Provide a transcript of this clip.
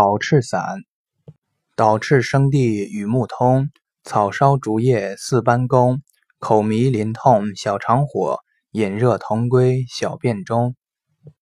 导赤散，导赤生地与木通，草烧竹叶四般公，口迷淋痛小肠火，饮热同归小便中。